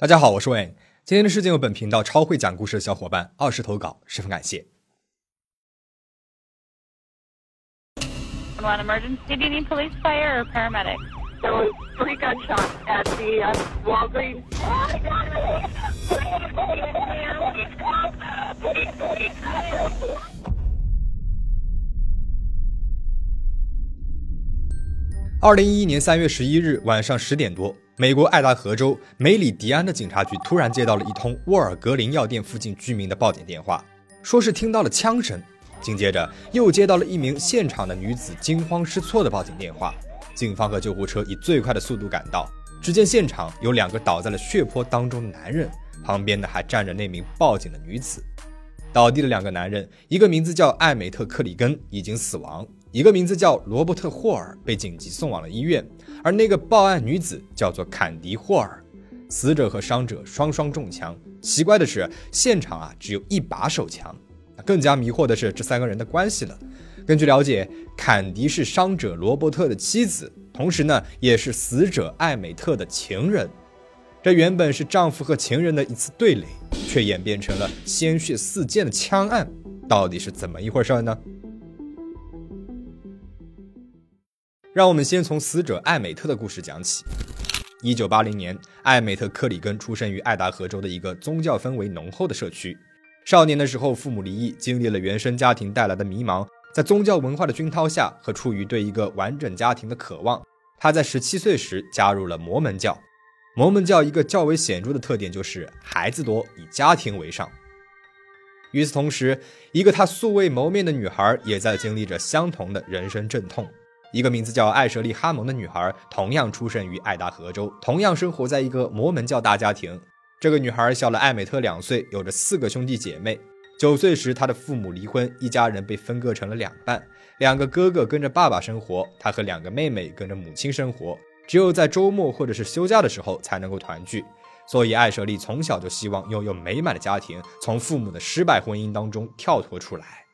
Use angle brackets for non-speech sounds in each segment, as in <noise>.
大家好，我是 Wayne。今天的事件由本频道超会讲故事的小伙伴二十投稿，十分感谢。One emergency. Do you need police, fire, or paramedic? There was three gunshots at the uh, Walgreens. 二零一一年三月十一日晚上十点多，美国爱达荷州梅里迪安的警察局突然接到了一通沃尔格林药店附近居民的报警电话，说是听到了枪声。紧接着又接到了一名现场的女子惊慌失措的报警电话。警方和救护车以最快的速度赶到，只见现场有两个倒在了血泊当中的男人，旁边呢还站着那名报警的女子。倒地的两个男人，一个名字叫艾美特·克里根，已经死亡；一个名字叫罗伯特·霍尔，被紧急送往了医院。而那个报案女子叫做坎迪·霍尔。死者和伤者双双中枪。奇怪的是，现场啊只有一把手枪。更加迷惑的是这三个人的关系了。根据了解，坎迪是伤者罗伯特的妻子，同时呢也是死者艾美特的情人。这原本是丈夫和情人的一次对垒，却演变成了鲜血四溅的枪案，到底是怎么一回事呢？让我们先从死者艾美特的故事讲起。一九八零年，艾美特·克里根出生于爱达荷州的一个宗教氛围浓厚的社区。少年的时候，父母离异，经历了原生家庭带来的迷茫，在宗教文化的熏陶下，和出于对一个完整家庭的渴望，他在十七岁时加入了摩门教。摩门教一个较为显著的特点就是孩子多，以家庭为上。与此同时，一个他素未谋面的女孩也在经历着相同的人生阵痛。一个名字叫艾舍利·哈蒙的女孩，同样出生于爱达荷州，同样生活在一个摩门教大家庭。这个女孩小了艾美特两岁，有着四个兄弟姐妹。九岁时，她的父母离婚，一家人被分割成了两半。两个哥哥跟着爸爸生活，她和两个妹妹跟着母亲生活。只有在周末或者是休假的时候才能够团聚。所以，艾舍利从小就希望拥有美满的家庭，从父母的失败婚姻当中跳脱出来。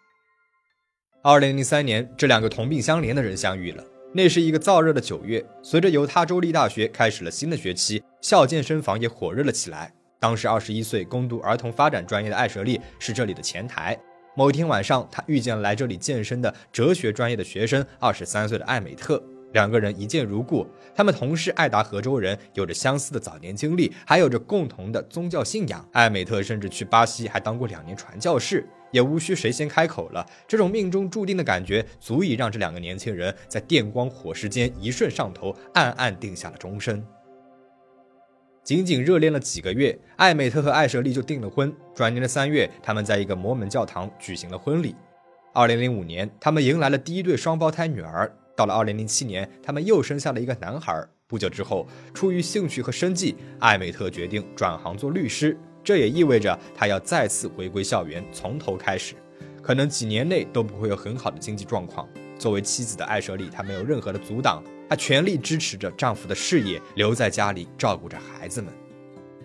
二零零三年，这两个同病相怜的人相遇了。那是一个燥热的九月，随着犹他州立大学开始了新的学期，校健身房也火热了起来。当时二十一岁，攻读儿童发展专业的艾舍利是这里的前台。某一天晚上，他遇见了来这里健身的哲学专业的学生，二十三岁的艾美特。两个人一见如故，他们同是爱达荷州人，有着相似的早年经历，还有着共同的宗教信仰。艾美特甚至去巴西还当过两年传教士。也无需谁先开口了，这种命中注定的感觉，足以让这两个年轻人在电光火石间一瞬上头，暗暗定下了终身。仅仅热恋了几个月，艾美特和艾舍利就订了婚。转年的三月，他们在一个摩门教堂举行了婚礼。二零零五年，他们迎来了第一对双胞胎女儿。到了二零零七年，他们又生下了一个男孩。不久之后，出于兴趣和生计，艾美特决定转行做律师。这也意味着他要再次回归校园，从头开始，可能几年内都不会有很好的经济状况。作为妻子的艾舍利，她没有任何的阻挡，她全力支持着丈夫的事业，留在家里照顾着孩子们。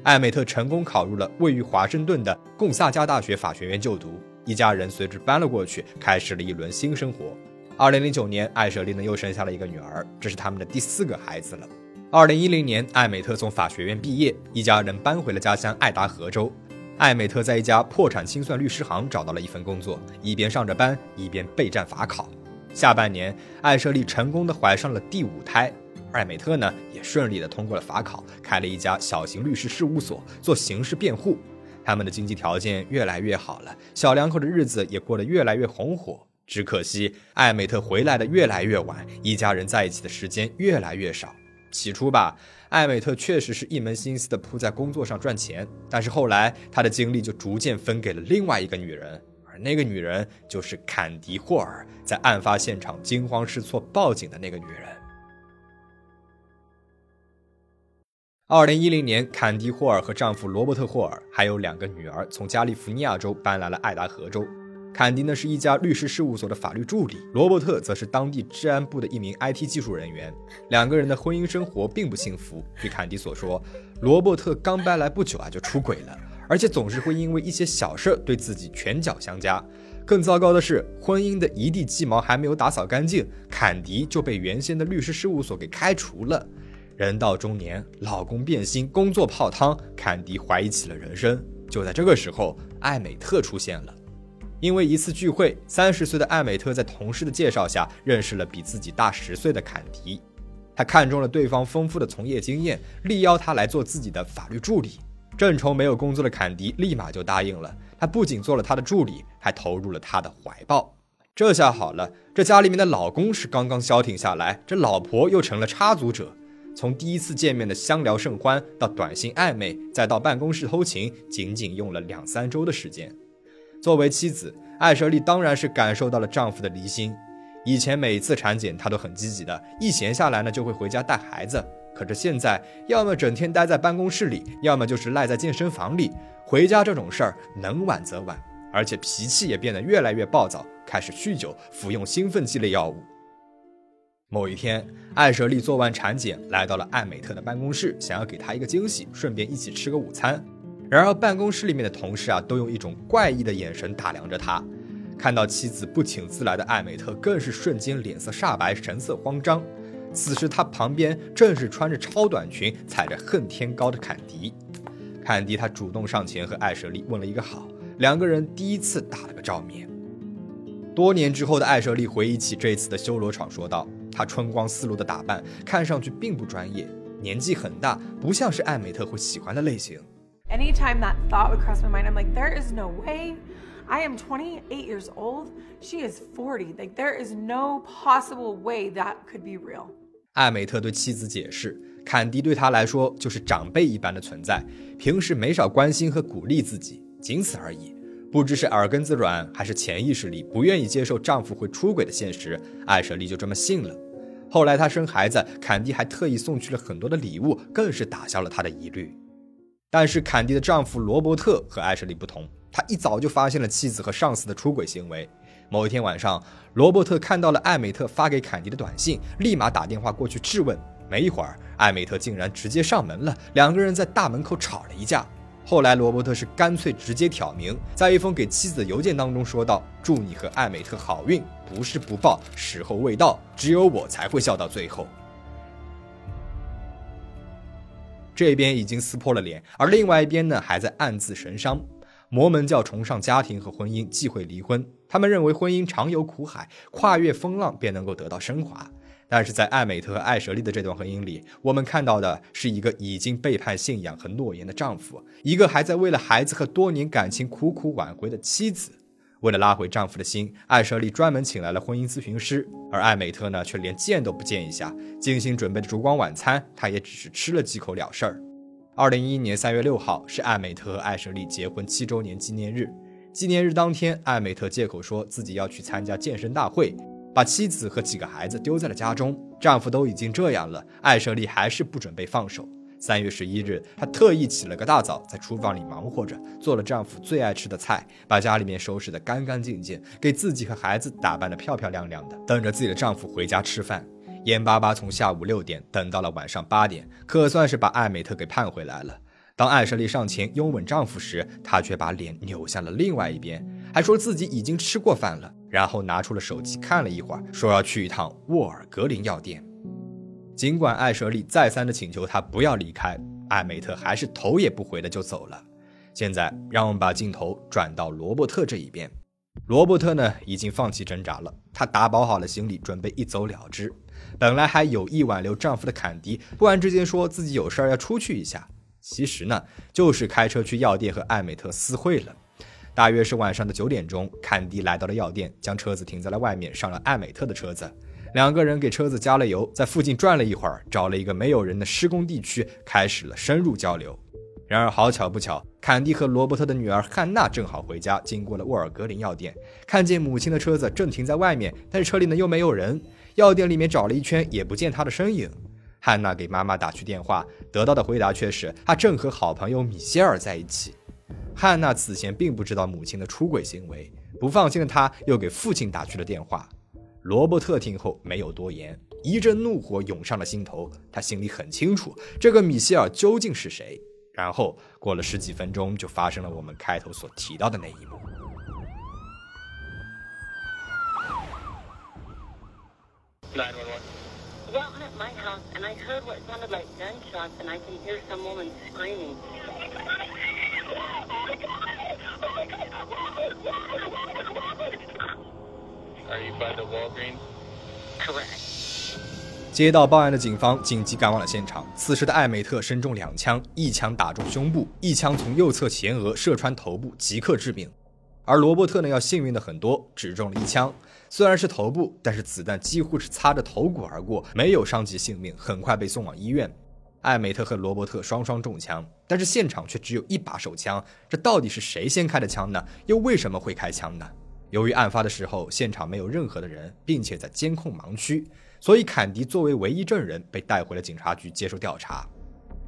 艾美特成功考入了位于华盛顿的贡萨加大学法学院就读，一家人随之搬了过去，开始了一轮新生活。二零零九年，艾舍利呢又生下了一个女儿，这是他们的第四个孩子了。二零一零年，艾美特从法学院毕业，一家人搬回了家乡爱达荷州。艾美特在一家破产清算律师行找到了一份工作，一边上着班，一边备战法考。下半年，艾舍利成功的怀上了第五胎，艾美特呢也顺利的通过了法考，开了一家小型律师事务所，做刑事辩护。他们的经济条件越来越好了，小两口的日子也过得越来越红火。只可惜，艾美特回来的越来越晚，一家人在一起的时间越来越少。起初吧，艾美特确实是一门心思的扑在工作上赚钱，但是后来他的精力就逐渐分给了另外一个女人，而那个女人就是坎迪·霍尔，在案发现场惊慌失措报警的那个女人。二零一零年，坎迪·霍尔和丈夫罗伯特·霍尔还有两个女儿从加利福尼亚州搬来了爱达荷州。坎迪呢是一家律师事务所的法律助理，罗伯特则是当地治安部的一名 IT 技术人员。两个人的婚姻生活并不幸福。据坎迪所说，罗伯特刚搬来不久啊就出轨了，而且总是会因为一些小事对自己拳脚相加。更糟糕的是，婚姻的一地鸡毛还没有打扫干净，坎迪就被原先的律师事务所给开除了。人到中年，老公变心，工作泡汤，坎迪怀疑起了人生。就在这个时候，艾美特出现了。因为一次聚会，三十岁的艾美特在同事的介绍下认识了比自己大十岁的坎迪。他看中了对方丰富的从业经验，力邀他来做自己的法律助理。正愁没有工作的坎迪立马就答应了。他不仅做了他的助理，还投入了他的怀抱。这下好了，这家里面的老公是刚刚消停下来，这老婆又成了插足者。从第一次见面的相聊甚欢，到短信暧昧，再到办公室偷情，仅仅用了两三周的时间。作为妻子，艾舍利当然是感受到了丈夫的离心。以前每次产检，她都很积极的，一闲下来呢就会回家带孩子。可是现在，要么整天待在办公室里，要么就是赖在健身房里。回家这种事儿，能晚则晚，而且脾气也变得越来越暴躁，开始酗酒，服用兴奋剂类药物。某一天，艾舍利做完产检，来到了艾美特的办公室，想要给她一个惊喜，顺便一起吃个午餐。然而，办公室里面的同事啊，都用一种怪异的眼神打量着他。看到妻子不请自来的艾美特，更是瞬间脸色煞白，神色慌张。此时，他旁边正是穿着超短裙、踩着恨天高的坎迪。坎迪他主动上前和艾舍利问了一个好，两个人第一次打了个照面。多年之后的艾舍利回忆起这次的修罗场，说道：“他春光四露的打扮，看上去并不专业，年纪很大，不像是艾美特会喜欢的类型。” Anytime that thought would cross my mind, I'm like, there is no way. I am 28 years old. She is 40. Like, there is no possible way that could be real. 艾美特对妻子解释，坎迪对她来说就是长辈一般的存在，平时没少关心和鼓励自己，仅此而已。不知是耳根子软，还是潜意识里不愿意接受丈夫会出轨的现实，艾舍利就这么信了。后来她生孩子，坎迪还特意送去了很多的礼物，更是打消了她的疑虑。但是坎迪的丈夫罗伯特和艾舍利不同，他一早就发现了妻子和上司的出轨行为。某一天晚上，罗伯特看到了艾美特发给坎迪的短信，立马打电话过去质问。没一会儿，艾美特竟然直接上门了，两个人在大门口吵了一架。后来，罗伯特是干脆直接挑明，在一封给妻子的邮件当中说道：“祝你和艾美特好运，不是不报，时候未到，只有我才会笑到最后。”这边已经撕破了脸，而另外一边呢，还在暗自神伤。摩门教崇尚家庭和婚姻，忌讳离婚。他们认为婚姻常有苦海，跨越风浪便能够得到升华。但是在艾美特和艾舍利的这段婚姻里，我们看到的是一个已经背叛信仰和诺言的丈夫，一个还在为了孩子和多年感情苦苦挽回的妻子。为了拉回丈夫的心，艾舍利专门请来了婚姻咨询师，而艾美特呢，却连见都不见一下。精心准备的烛光晚餐，她也只是吃了几口了事儿。二零一一年三月六号是艾美特和艾舍利结婚七周年纪念日。纪念日当天，艾美特借口说自己要去参加健身大会，把妻子和几个孩子丢在了家中。丈夫都已经这样了，艾舍利还是不准备放手。三月十一日，她特意起了个大早，在厨房里忙活着，做了丈夫最爱吃的菜，把家里面收拾得干干净净，给自己和孩子打扮得漂漂亮亮的，等着自己的丈夫回家吃饭。眼巴巴从下午六点等到了晚上八点，可算是把艾美特给盼回来了。当艾舍利上前拥吻丈夫时，她却把脸扭向了另外一边，还说自己已经吃过饭了，然后拿出了手机看了一会儿，说要去一趟沃尔格林药店。尽管艾舍利再三的请求他不要离开，艾美特还是头也不回的就走了。现在，让我们把镜头转到罗伯特这一边。罗伯特呢，已经放弃挣扎了，他打包好了行李，准备一走了之。本来还有意挽留丈夫的坎迪，突然之间说自己有事儿要出去一下，其实呢，就是开车去药店和艾美特私会了。大约是晚上的九点钟，坎迪来到了药店，将车子停在了外面，上了艾美特的车子。两个人给车子加了油，在附近转了一会儿，找了一个没有人的施工地区，开始了深入交流。然而好巧不巧，坎蒂和罗伯特的女儿汉娜正好回家，经过了沃尔格林药店，看见母亲的车子正停在外面，但是车里呢又没有人。药店里面找了一圈，也不见她的身影。汉娜给妈妈打去电话，得到的回答却是她正和好朋友米歇尔在一起。汉娜此前并不知道母亲的出轨行为，不放心的她又给父亲打去了电话。罗伯特听后没有多言，一阵怒火涌上了心头。他心里很清楚，这个米歇尔究竟是谁。然后过了十几分钟，就发生了我们开头所提到的那一幕。Nine one one. Well, I'm at my house, and I heard what sounded like gunshots, and I can hear some woman screaming. Are you by the Walgreens? Correct. 接到报案的警方紧急赶往了现场。此时的艾美特身中两枪，一枪打中胸部，一枪从右侧前额射穿头部，即刻致命。而罗伯特呢，要幸运的很多，只中了一枪，虽然是头部，但是子弹几乎是擦着头骨而过，没有伤及性命，很快被送往医院。艾美特和罗伯特双双中枪，但是现场却只有一把手枪，这到底是谁先开的枪呢？又为什么会开枪呢？由于案发的时候现场没有任何的人，并且在监控盲区，所以坎迪作为唯一证人被带回了警察局接受调查。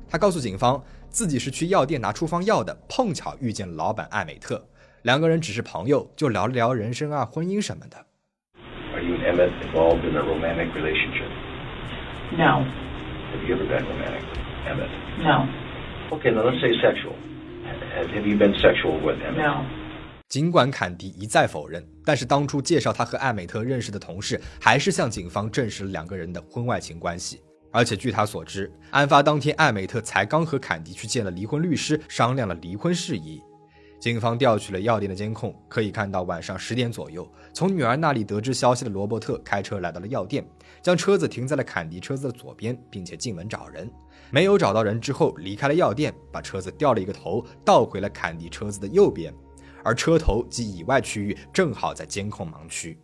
他告诉警方，自己是去药店拿处方药的，碰巧遇见了老板艾美特，两个人只是朋友，就聊了聊人生啊、婚姻什么的。Are you and Emmett involved in a romantic relationship? No, Have you ever been romantic with Emmett? no, Okay, now let's say sexual. Have, have you been sexual with Emmett? no. 尽管坎迪一再否认，但是当初介绍他和艾美特认识的同事，还是向警方证实了两个人的婚外情关系。而且据他所知，案发当天，艾美特才刚和坎迪去见了离婚律师，商量了离婚事宜。警方调取了药店的监控，可以看到晚上十点左右，从女儿那里得知消息的罗伯特开车来到了药店，将车子停在了坎迪车子的左边，并且进门找人。没有找到人之后，离开了药店，把车子掉了一个头，倒回了坎迪车子的右边。而车头及以外区域正好在监控盲区。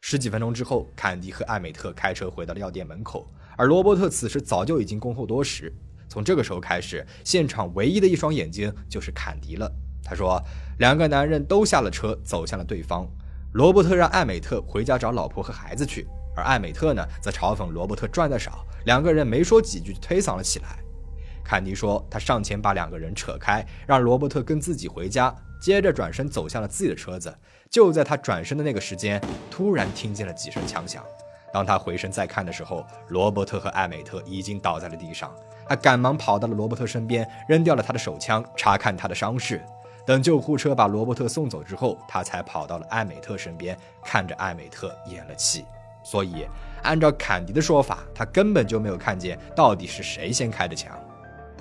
十几分钟之后，坎迪和艾美特开车回到了药店门口，而罗伯特此时早就已经恭候多时。从这个时候开始，现场唯一的一双眼睛就是坎迪了。他说，两个男人都下了车，走向了对方。罗伯特让艾美特回家找老婆和孩子去，而艾美特呢，则嘲讽罗伯特赚的少。两个人没说几句就推搡了起来。坎迪说，他上前把两个人扯开，让罗伯特跟自己回家，接着转身走向了自己的车子。就在他转身的那个时间，突然听见了几声枪响。当他回身再看的时候，罗伯特和艾美特已经倒在了地上。他赶忙跑到了罗伯特身边，扔掉了他的手枪，查看他的伤势。等救护车把罗伯特送走之后，他才跑到了艾美特身边，看着艾美特咽了气。所以，按照坎迪的说法，他根本就没有看见到底是谁先开的枪。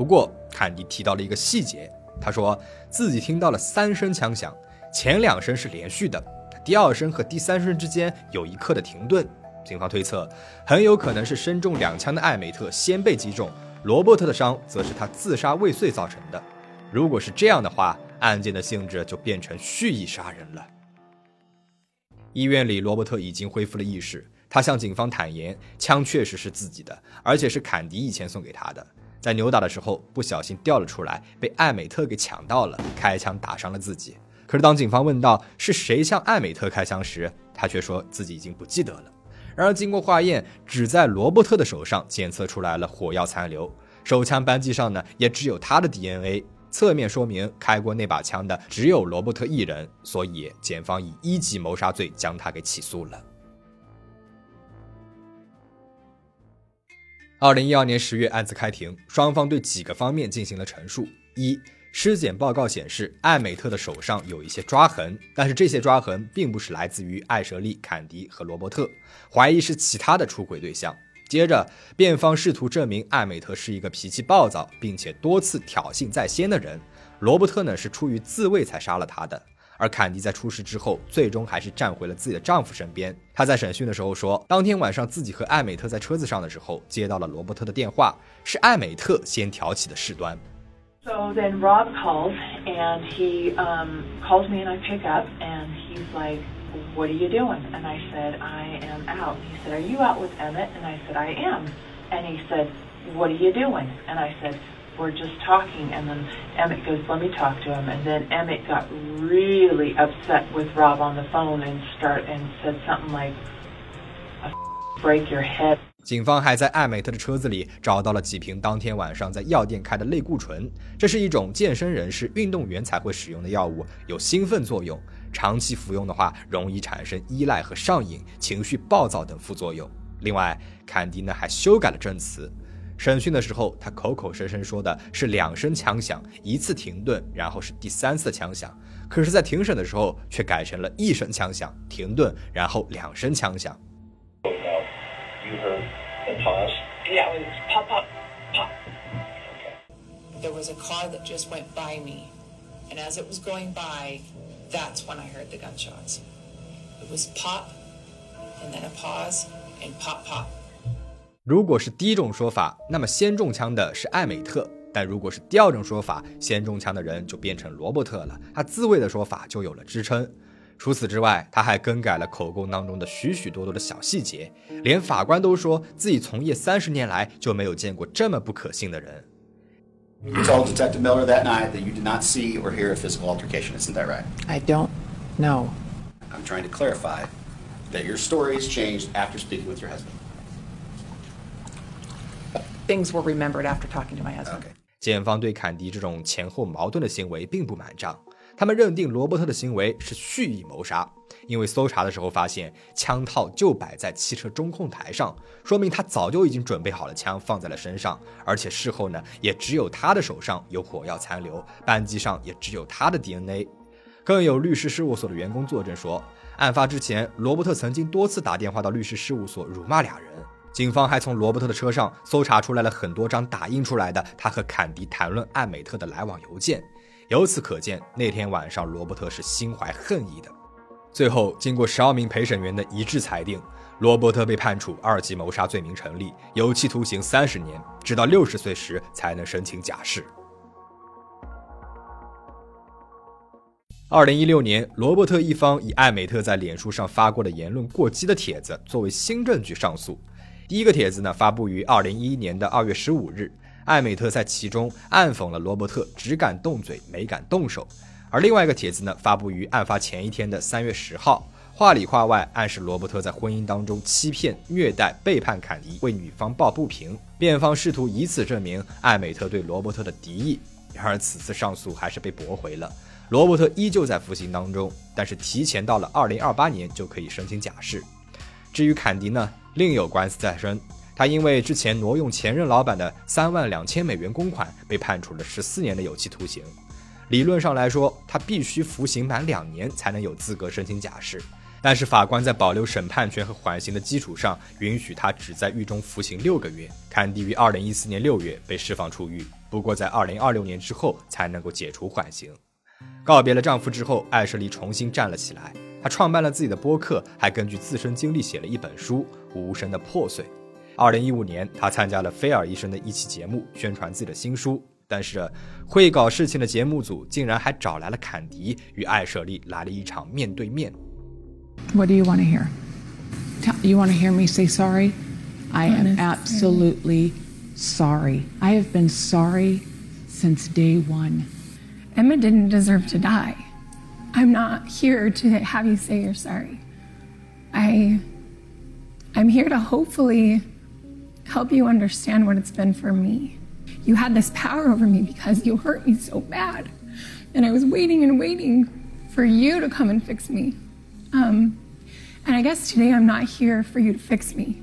不过，坎迪提到了一个细节，他说自己听到了三声枪响，前两声是连续的，第二声和第三声之间有一刻的停顿。警方推测，很有可能是身中两枪的艾美特先被击中，罗伯特的伤则是他自杀未遂造成的。如果是这样的话，案件的性质就变成蓄意杀人了。医院里，罗伯特已经恢复了意识，他向警方坦言，枪确实是自己的，而且是坎迪以前送给他的。在扭打的时候不小心掉了出来，被艾美特给抢到了，开枪打伤了自己。可是当警方问到是谁向艾美特开枪时，他却说自己已经不记得了。然而经过化验，只在罗伯特的手上检测出来了火药残留，手枪扳机上呢也只有他的 DNA，侧面说明开过那把枪的只有罗伯特一人，所以检方以一级谋杀罪将他给起诉了。二零一二年十月，案子开庭，双方对几个方面进行了陈述：一、尸检报告显示，艾美特的手上有一些抓痕，但是这些抓痕并不是来自于艾舍利、坎迪和罗伯特，怀疑是其他的出轨对象。接着，辩方试图证明艾美特是一个脾气暴躁并且多次挑衅在先的人，罗伯特呢是出于自卫才杀了他的。而坎迪在出事之后，最终还是站回了自己的丈夫身边。她在审讯的时候说，当天晚上自己和艾美特在车子上的时候，接到了罗伯特的电话，是艾美特先挑起的事端。 So then Rob calls and he um, calls me and I pick up and he's like, "What are you doing?" And I said, "I am out." He said, "Are you out with Emmett?" And I said, "I am." And he said, "What are you doing?" And I said, "We're just talking." And then Emmett goes, "Let me talk to him." And then Emmett got really upset with Rob on the phone and start and said something like, "I "Break your head." 警方还在艾美特的车子里找到了几瓶当天晚上在药店开的类固醇，这是一种健身人士、运动员才会使用的药物，有兴奋作用，长期服用的话容易产生依赖和上瘾、情绪暴躁等副作用。另外，坎迪呢还修改了证词，审讯的时候他口口声声说的是两声枪响，一次停顿，然后是第三次枪响，可是，在庭审的时候却改成了一声枪响、停顿，然后两声枪响。And then a pause, and pop, pop. 如果是第一种说法，那么先中枪的是艾美特；但如果是第二种说法，先中枪的人就变成罗伯特了，他自卫的说法就有了支撑。除此之外，他还更改了口供当中的许许多多的小细节，连法官都说自己从业三十年来就没有见过这么不可信的人。You told Detective Miller that night that you did not see or hear a physical altercation, isn't that right? I don't know. I'm trying to clarify that your story has changed after speaking with your husband. Things were remembered after talking to my husband. 检方对坎迪这种前后矛盾的行为并不买账，他们认定罗伯特的行为是蓄意谋杀，因为搜查的时候发现枪套就摆在汽车中控台上，说明他早就已经准备好了枪放在了身上，而且事后呢，也只有他的手上有火药残留，扳机上也只有他的 DNA。更有律师事务所的员工作证说，案发之前，罗伯特曾经多次打电话到律师事务所辱骂俩人。警方还从罗伯特的车上搜查出来了很多张打印出来的他和坎迪谈论艾美特的来往邮件，由此可见，那天晚上罗伯特是心怀恨意的。最后，经过十二名陪审员的一致裁定，罗伯特被判处二级谋杀罪名成立，有期徒刑三十年，直到六十岁时才能申请假释。二零一六年，罗伯特一方以艾美特在脸书上发过的言论过激的帖子作为新证据上诉。第一个帖子呢，发布于二零一一年的二月十五日，艾美特在其中暗讽了罗伯特只敢动嘴没敢动手。而另外一个帖子呢，发布于案发前一天的三月十号，话里话外暗示罗伯特在婚姻当中欺骗、虐待、背叛坎迪，为女方抱不平。辩方试图以此证明艾美特对罗伯特的敌意，然而此次上诉还是被驳回了。罗伯特依旧在服刑当中，但是提前到了二零二八年就可以申请假释。至于坎迪呢，另有官司在身，他因为之前挪用前任老板的三万两千美元公款，被判处了十四年的有期徒刑。理论上来说，他必须服刑满两年才能有资格申请假释，但是法官在保留审判权和缓刑的基础上，允许他只在狱中服刑六个月。坎迪于二零一四年六月被释放出狱，不过在二零二六年之后才能够解除缓刑。告别了丈夫之后，艾舍利重新站了起来。她创办了自己的播客，还根据自身经历写了一本书《无声的破碎》。二零一五年，他参加了菲尔医生的一期节目，宣传自己的新书。但是，会搞事情的节目组竟然还找来了坎迪，与艾舍利来了一场面对面。What do you want to hear? You want to hear me say sorry? I am absolutely sorry. I have been sorry since day one. Emma didn't deserve to die. I'm not here to have you say you're sorry. I I'm here to hopefully help you understand what it's been for me. You had this power over me because you hurt me so bad. And I was waiting and waiting for you to come and fix me. Um, and I guess today I'm not here for you to fix me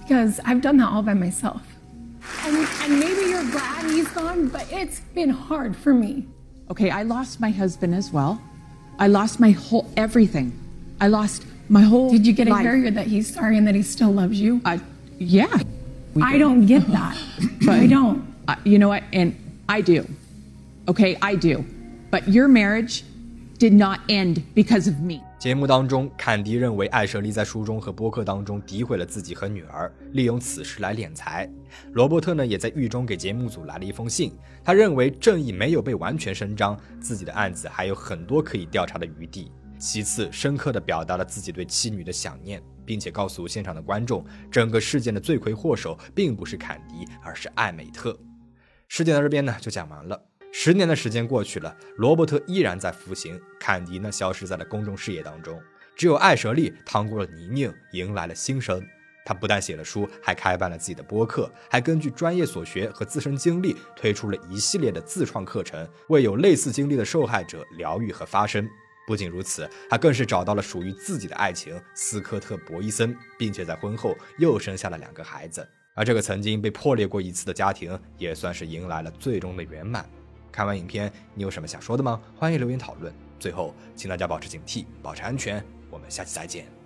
because I've done that all by myself. And, and maybe you're glad he's gone, but it's been hard for me. Okay, I lost my husband as well. I lost my whole everything. I lost my whole. Did you get life. hear that he's sorry and that he still loves you? Uh, yeah. I don't get that. <clears throat> I don't. Uh, you know what? And I do. Okay, I do. But your marriage did not end because of me. 节目当中，坎迪认为艾舍利在书中和播客当中诋毁了自己和女儿，利用此事来敛财。罗伯特呢，也在狱中给节目组来了一封信，他认为正义没有被完全伸张，自己的案子还有很多可以调查的余地。其次，深刻地表达了自己对妻女的想念，并且告诉现场的观众，整个事件的罪魁祸首并不是坎迪，而是艾美特。事件到这边呢就讲完了。十年的时间过去了，罗伯特依然在服刑，坎迪呢消失在了公众视野当中，只有艾舍利趟过了泥泞，迎来了新生。他不但写了书，还开办了自己的播客，还根据专业所学和自身经历推出了一系列的自创课程，为有类似经历的受害者疗愈和发声。不仅如此，他更是找到了属于自己的爱情斯科特·博伊森，并且在婚后又生下了两个孩子。而这个曾经被破裂过一次的家庭，也算是迎来了最终的圆满。看完影片，你有什么想说的吗？欢迎留言讨论。最后，请大家保持警惕，保持安全。我们下期再见。